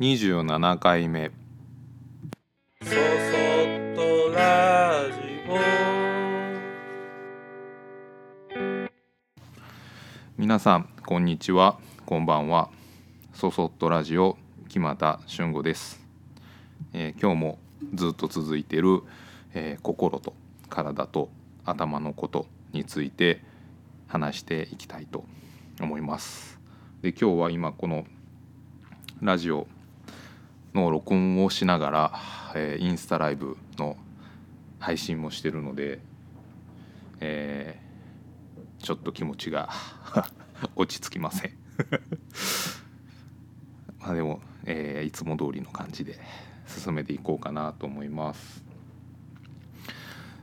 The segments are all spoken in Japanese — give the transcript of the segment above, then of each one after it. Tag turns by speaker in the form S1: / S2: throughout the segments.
S1: 27回目。
S2: そそっとラジ
S1: 皆さんこんにちは。こんばんは。そそっとラジオ木又俊吾です、えー今日もずっと続いている、えー心と体と頭のことについて話していきたいと思います。で今日は今このラジオの録音をしながら、えーインスタライブの配信もしてるので、えーちょっと気持ちが 落ち着きません。まあでも、えーいつも通りの感じで進めていこうかなと思います。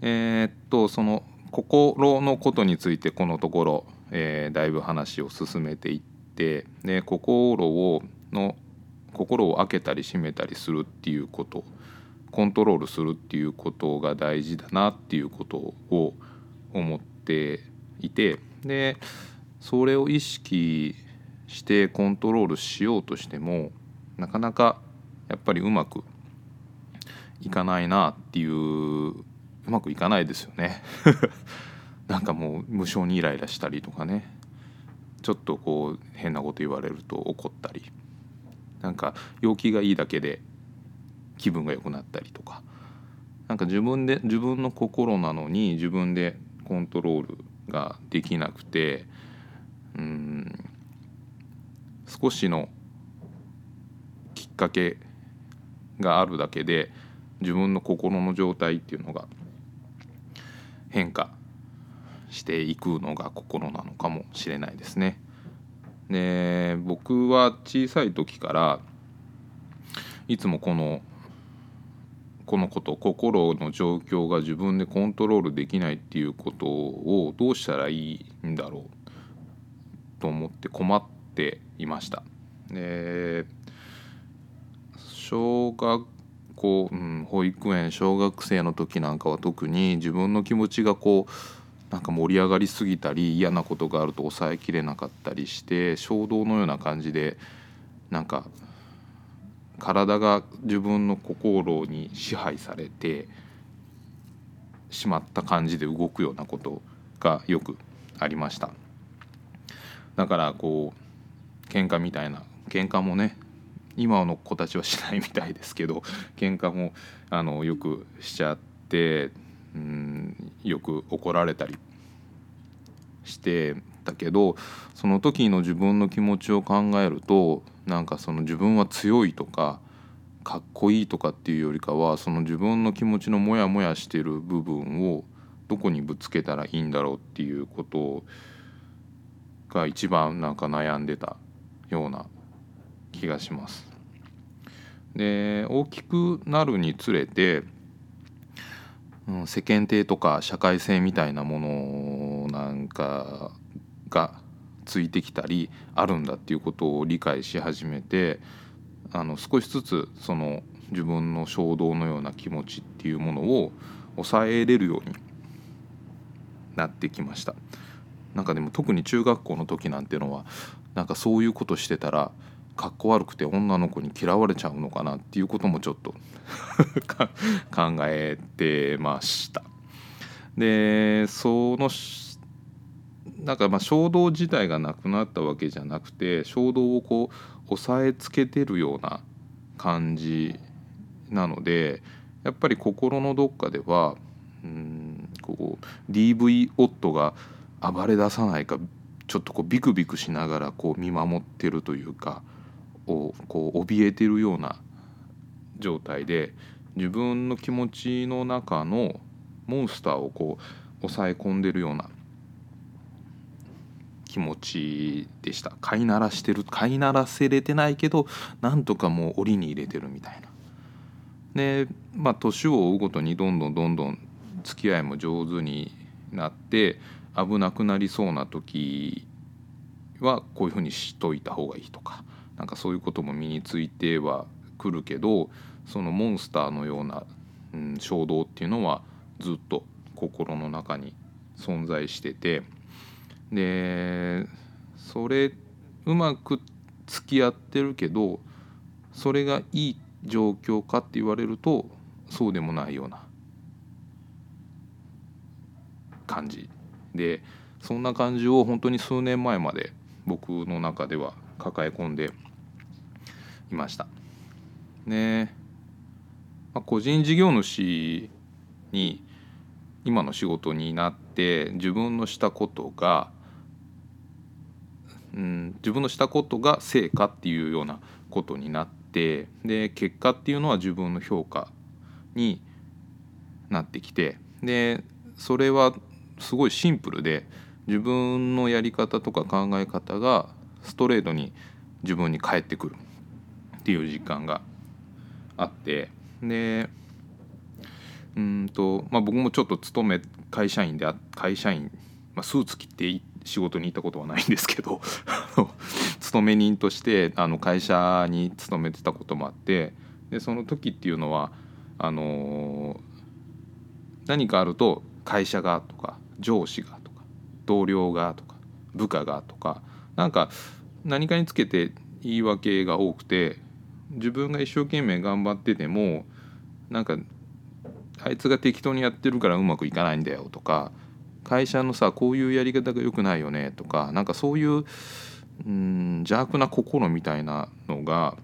S1: えーっとその心のことについてこのところ、えーだいぶ話を進めていってで心をの心を開けたり閉めたりするっていうこと。コントロールするっていうことが大事だなっていうことを思っていて。でそれを意識してコントロールしようとしてもなかなかやっぱりうまくいかないなっていううまくいかないですよね。なんかもう無性にイライラしたりとかね。ちょっとこう変なこと言われると怒ったり。なんか陽気がいいだけで気分が良くなったりとかなんか自分で自分の心なのに自分でコントロールができなくてうん少しのきっかけがあるだけで自分の心の状態っていうのが変化していくのが心なのかもしれないですね。で僕は小さい時からいつもこのこのこと心の状況が自分でコントロールできないっていうことをどうしたらいいんだろうと思って困っていました。で小学校、うん、保育園小学生の時なんかは特に自分の気持ちがこうなんか盛り上がりすぎたり嫌なことがあると抑えきれなかったりして衝動のような感じでなんか体が自分の心に支配されてしまった感じで動くようなことがよくありました。だからこう喧嘩みたいな喧嘩もね今の子たちはしないみたいですけど喧嘩もあのよくしちゃってうんよく怒られたりしてたけどその時の自分の気持ちを考えるとなんかその自分は強いとかかっこいいとかっていうよりかはその自分の気持ちのモヤモヤしてる部分をどこにぶつけたらいいんだろうっていうことが一番なんか悩んでたような気がします。で大きくなるにつれて、うん、世間体とか社会性みたいなものなんかがついてきたりあるんだっていうことを理解し始めてあの少しずつその自分の衝動のような気持ちっていうものを抑えれるようになってきました。なんかでも特に中学校の時なんていうのはなんかそういうことしてたらかっこ悪くて女の子に嫌われちゃうのかなっていうこともちょっと 考えてました。でそのなんかまあ衝動自体がなくなったわけじゃなくて衝動をこう抑えつけてるような感じなのでやっぱり心のどっかではうんこう DV 夫が暴れ出さないかちょっとこうビクビクしながらこう見守ってるというかをこう怯えてるような状態で自分の気持ちの中のモンスターをこう抑え込んでるような気持ちでした飼いならしてる飼いならせれてないけどなんとかもう檻に入れてるみたいな。でまあ年を追うごとにどんどんどんどん付き合いも上手になって危なくなりそうな時はこういうふうにしといた方がいいとかなんかそういうことも身についてはくるけどそのモンスターのような、うん、衝動っていうのはずっと心の中に存在しててでそれうまく付き合ってるけどそれがいい状況かって言われるとそうでもないような感じでそんな感じを本当に数年前まで僕の中では抱え込んでいました。ねまあ、個人事業主に今の仕事になって自分のしたことが、うん、自分のしたことが成果っていうようなことになってで結果っていうのは自分の評価になってきてでそれはすごいシンプルで自分のやり方とか考え方がストレートに自分に返ってくるっていう実感があってでうんと、まあ、僕もちょっと勤め会社員で会社員、まあ、スーツ着て仕事に行ったことはないんですけど 勤め人としてあの会社に勤めてたこともあってでその時っていうのはあの何かあると会社がとか上司がとか同僚がとか部下がとかなんか何かにつけて言い訳が多くて自分が一生懸命頑張っててもなんかあいつが適当にやってるからうまくいかないんだよとか会社のさこういうやり方が良くないよねとかなんかそういううん邪悪な心みたいなのが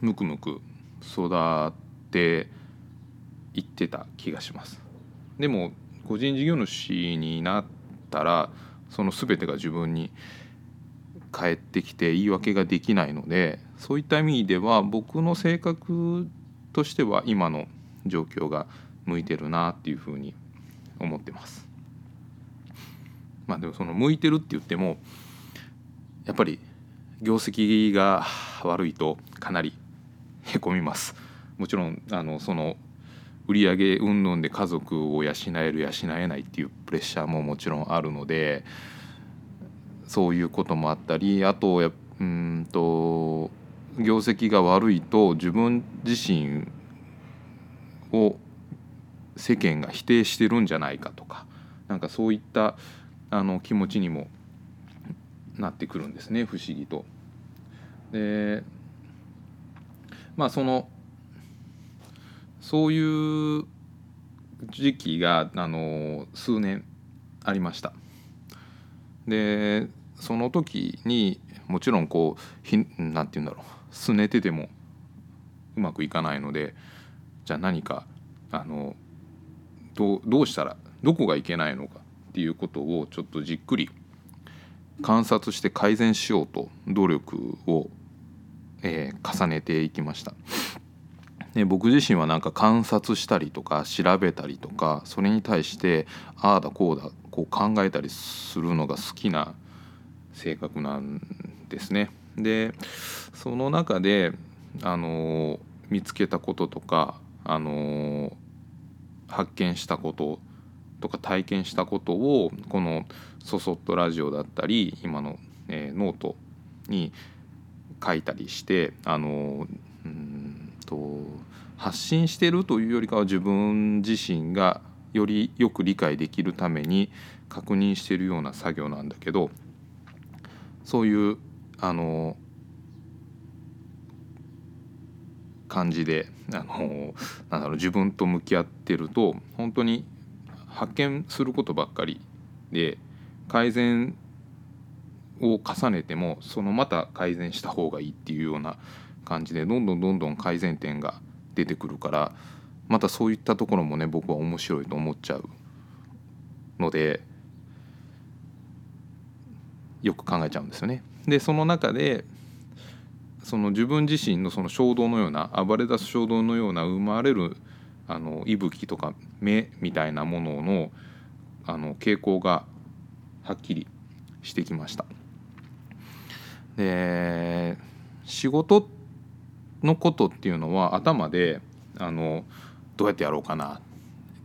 S1: むくむく育っていってた気がします。でも個人事業主になったらその全てが自分に返ってきて言い訳ができないのでそういった意味では僕の性格としては今の状況が向いてるなっていうふうに思ってます。まあでもその向いてるって言ってもやっぱり業績が悪いとかなりへこみます。もちろんあのその売上云々で家族を養える養えないっていうプレッシャーももちろんあるのでそういうこともあったりあとやうんと業績が悪いと自分自身を世間が否定してるんじゃないかとかなんかそういったあの気持ちにもなってくるんですね不思議と。でまあそのそういう時期があの数年ありました。でその時にもちろんこうひなんて言うんだろうすねててもうまくいかないのでじゃあ何かあのどうどうしたらどこがいけないのかっていうことをちょっとじっくり観察して改善しようと努力を、えー、重ねていきました。で僕自身はなんか観察したりとか調べたりとかそれに対してああだこうだこう考えたりするのが好きな性格なんですね。でその中であの見つけたこととかあの発見したこととか体験したことをこの「そそっとラジオ」だったり今の、えー、ノートに書いたりしてあのうんと発信してるというよりかは自分自身がよりよく理解できるために確認してるような作業なんだけどそういうあの感じで あのなんだろう自分と向き合ってると本当に発見することばっかりで改善を重ねてもそのまた改善した方がいいっていうような感じでどんどんどんどん改善点が出てくるからまたそういったところもね僕は面白いと思っちゃうのでよく考えちゃうんですよね。でその中でその自分自身のその衝動のような暴れ出す衝動のような生まれるあの息吹とか目みたいなもののあの傾向がはっきりしてきました。で仕事のことっていうのは頭であのどうやってやろうかな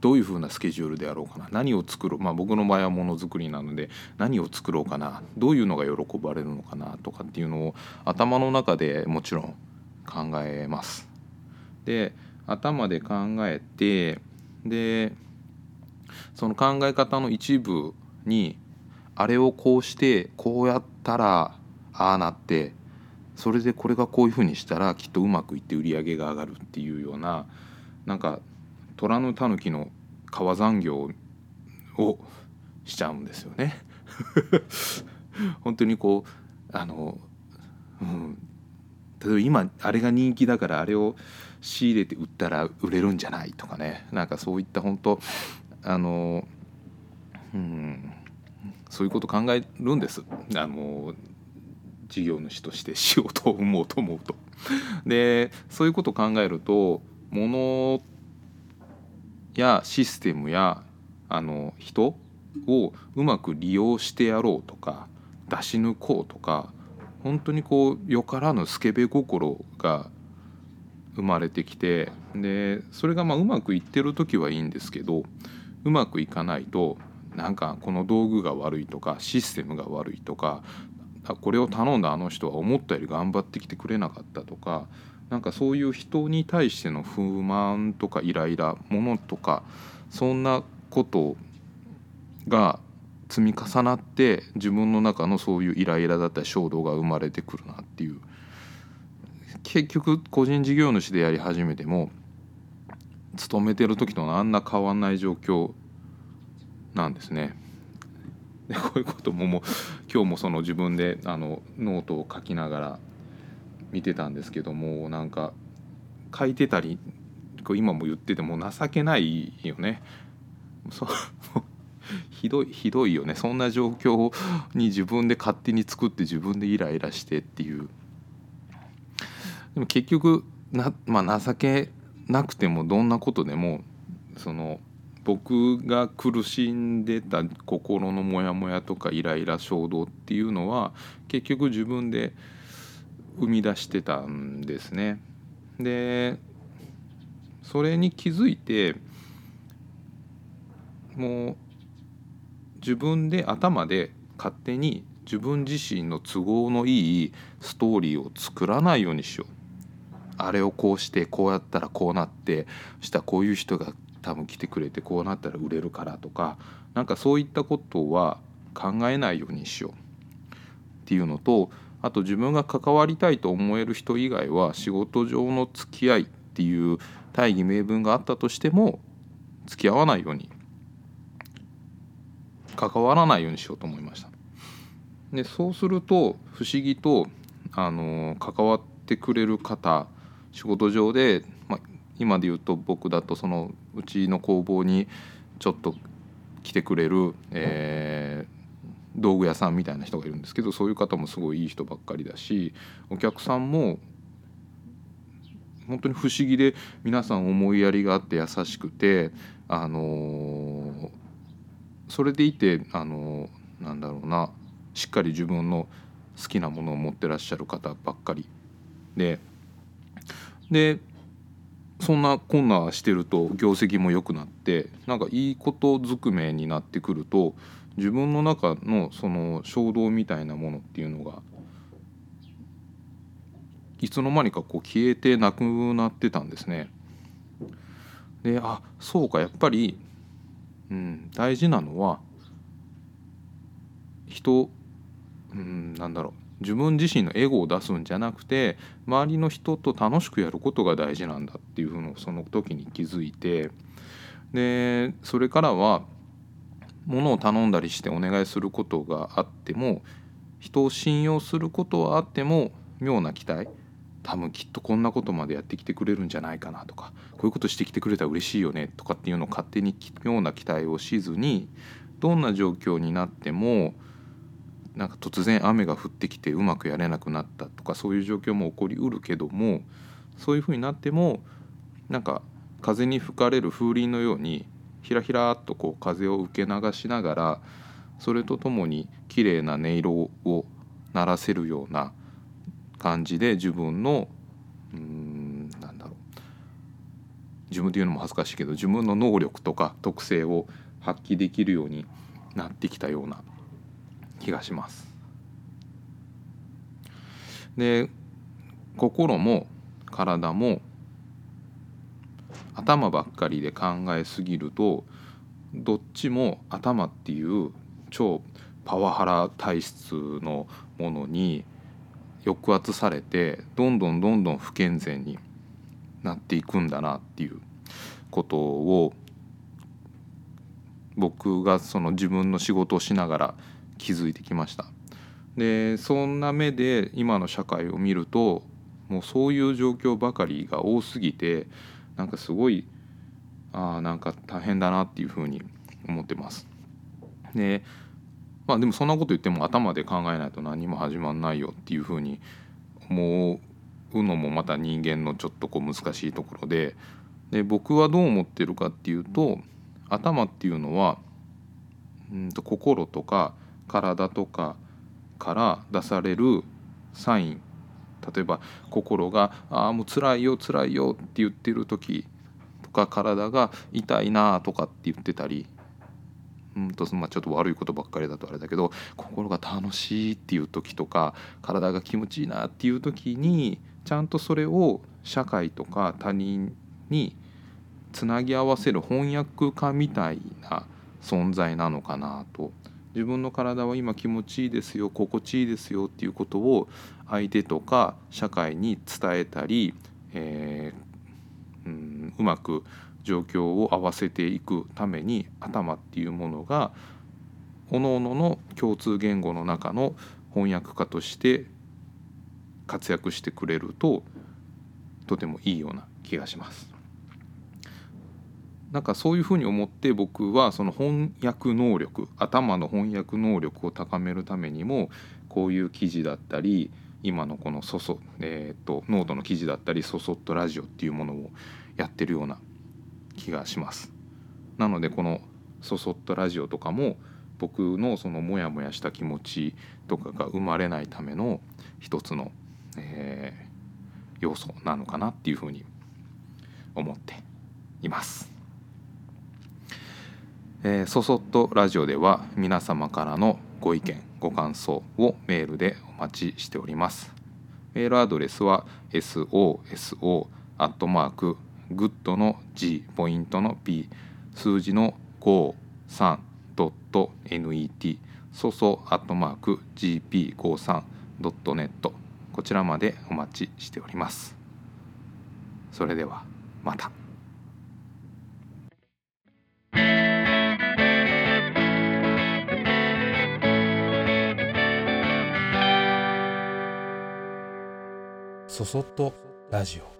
S1: どういうふうなスケジュールでやろうかな。何を作ろう。まあ僕の場合はものづくりなので何を作ろうかな。どういうのが喜ばれるのかな。とかっていうのを頭の中でもちろん考えます。で頭で考えてでその考え方の一部にあれをこうしてこうやったらああなってそれでこれがこういうふうにしたらきっとうまくいって売り上げが上がるっていうようななんか虎の狸の川残業をしちゃうんですよね。本当にこうあの、うん、例えば今あれが人気だからあれを仕入れて売ったら売れるんじゃないとかねなんかそういった本当あの、うん、そういうこと考えるんですあの事業主として仕事を生もうと思うと。でそういうことを考えると物やシステムやあの人をうまく利用してやろうとか出し抜こうとか本当にこうよからぬスケベ心が生まれてきてでそれがまあうまくいってる時はいいんですけどうまくいかないとなんかこの道具が悪いとかシステムが悪いとかこれを頼んだあの人は思ったより頑張ってきてくれなかったとかなんかそういう人に対しての不満とかイライラものとかそんなことが積み重なって自分の中のそういうイライラだったり衝動が生まれてくるなっていう結局個人事業主でやり始めても勤めてる時とあんな変わんない状況なんですね。こういうことももう今日もその自分であのノートを書きながら見てたんですけどもなんか書いてたり今も言ってても情けないよね。そ ひどいひどいよねそんな状況に自分で勝手に作って自分でイライラしてっていうでも結局な、まあ、情けなくてもどんなことでもその僕が苦しんでた心のモヤモヤとかイライラ衝動っていうのは結局自分で生み出してたんですね。でそれに気づいてもう自分で頭で勝手に自分自身の都合のいいストーリーを作らないようにしよう。あれをこうしてこうやったらこうなってしたこういう人が多分来てくれてこうなったら売れるからとかなんかそういったことは考えないようにしようっていうのとあと自分が関わりたいと思える人以外は仕事上の付き合いっていう大義名分があったとしても付き合わないように関わらないようにしようと思いました。でそうすると不思議とあの関わってくれる方仕事上で、まあ、今で言うと僕だとそのうちの工房にちょっと来てくれる、え、道具屋さんみたいな人がいるんですけどそういう方もすごいいい人ばっかりだしお客さんも本当に不思議で皆さん思いやりがあって優しくてあのそれでいてあのなんだろうなしっかり自分の好きなものを持ってらっしゃる方ばっかりででそんなこんなしてると業績も良くなってなんかいいことずくめになってくると自分の中のその衝動みたいなものっていうのがいつの間にかこう消えてなくなってたんですね。であそうかやっぱりうん、大事なのは人、うん、なんだろう自分自身のエゴを出すんじゃなくて周りの人と楽しくやることが大事なんだっていうのをその時に気づいてでそれからは物を頼んだりしてお願いすることがあっても人を信用することはあっても妙な期待多分きっとこんなことまでやってきてくれるんじゃないかなとかこういうことしてきてくれたら嬉しいよねとかっていうのを勝手に妙な期待をしずにどんな状況になってもなんか突然雨が降ってきてうまくやれなくなったとかそういう状況も起こりうるけどもそういうふうになってもなんか風に吹かれる風鈴のようにひらひらっとこう風を受け流しながらそれとともに綺麗な音色を鳴らせるような感じで自分のうんなんだろう。自分で言うのも恥ずかしいけど自分の能力とか特性を発揮できるようになってきたような気がします。で心も体も頭ばっかりで考えすぎるとどっちも頭っていう超パワハラ体質のものに抑圧されてどんどんどんどん不健全になっていくんだなっていうことを僕がその自分の仕事をしながら気づいてきました。でそんな目で今の社会を見るともうそういう状況ばかりが多すぎてなんかすごいあなんか大変だなっていうふうに思ってます。でまあでもそんなこと言っても頭で考えないと何も始まんないよっていうふうに思うのもまた人間のちょっとこう難しいところでで僕はどう思ってるかっていうと頭っていうのはうんと心とか体とかから出されるサイン。例えば心が「ああもう辛いよ辛いよ」って言ってる時とか体が「痛いな」とかって言ってたり。うんとまあ、ちょっと悪いことばっかりだとあれだけど心が楽しいっていう時とか体が気持ちいいなっていう時にちゃんとそれを社会とか他人につなぎ合わせる翻訳家みたいな存在なのかなと。自分の体は今気持ちいいですよ心地いいですよっていうことを相手とか社会に伝えたり、えー、うん、うまく状況を合わせていくために頭っていうものが各々の共通言語の中の翻訳家として活躍してくれるととてもいいような気がします。なんかそういうふうに思って僕はその翻訳能力頭の翻訳能力を高めるためにもこういう記事だったり今のこのそそ、えーと、ノートの記事だったりそそっとラジオっていうものをやってるような気がします。なのでこのそそっとラジオとかも僕のそのモヤモヤした気持ちとかが生まれないための一つの、えー、要素なのかなっていうふうに思っています。えー、そそっとラジオでは皆様からのご意見ご感想をメールでお待ちしております。メールアドレスは soso アットマークグッドの G ポイントの P 数字の 53.net そそアットマーク gp53.net こちらまでお待ちしております。それではまた。
S2: そそっとラジオ。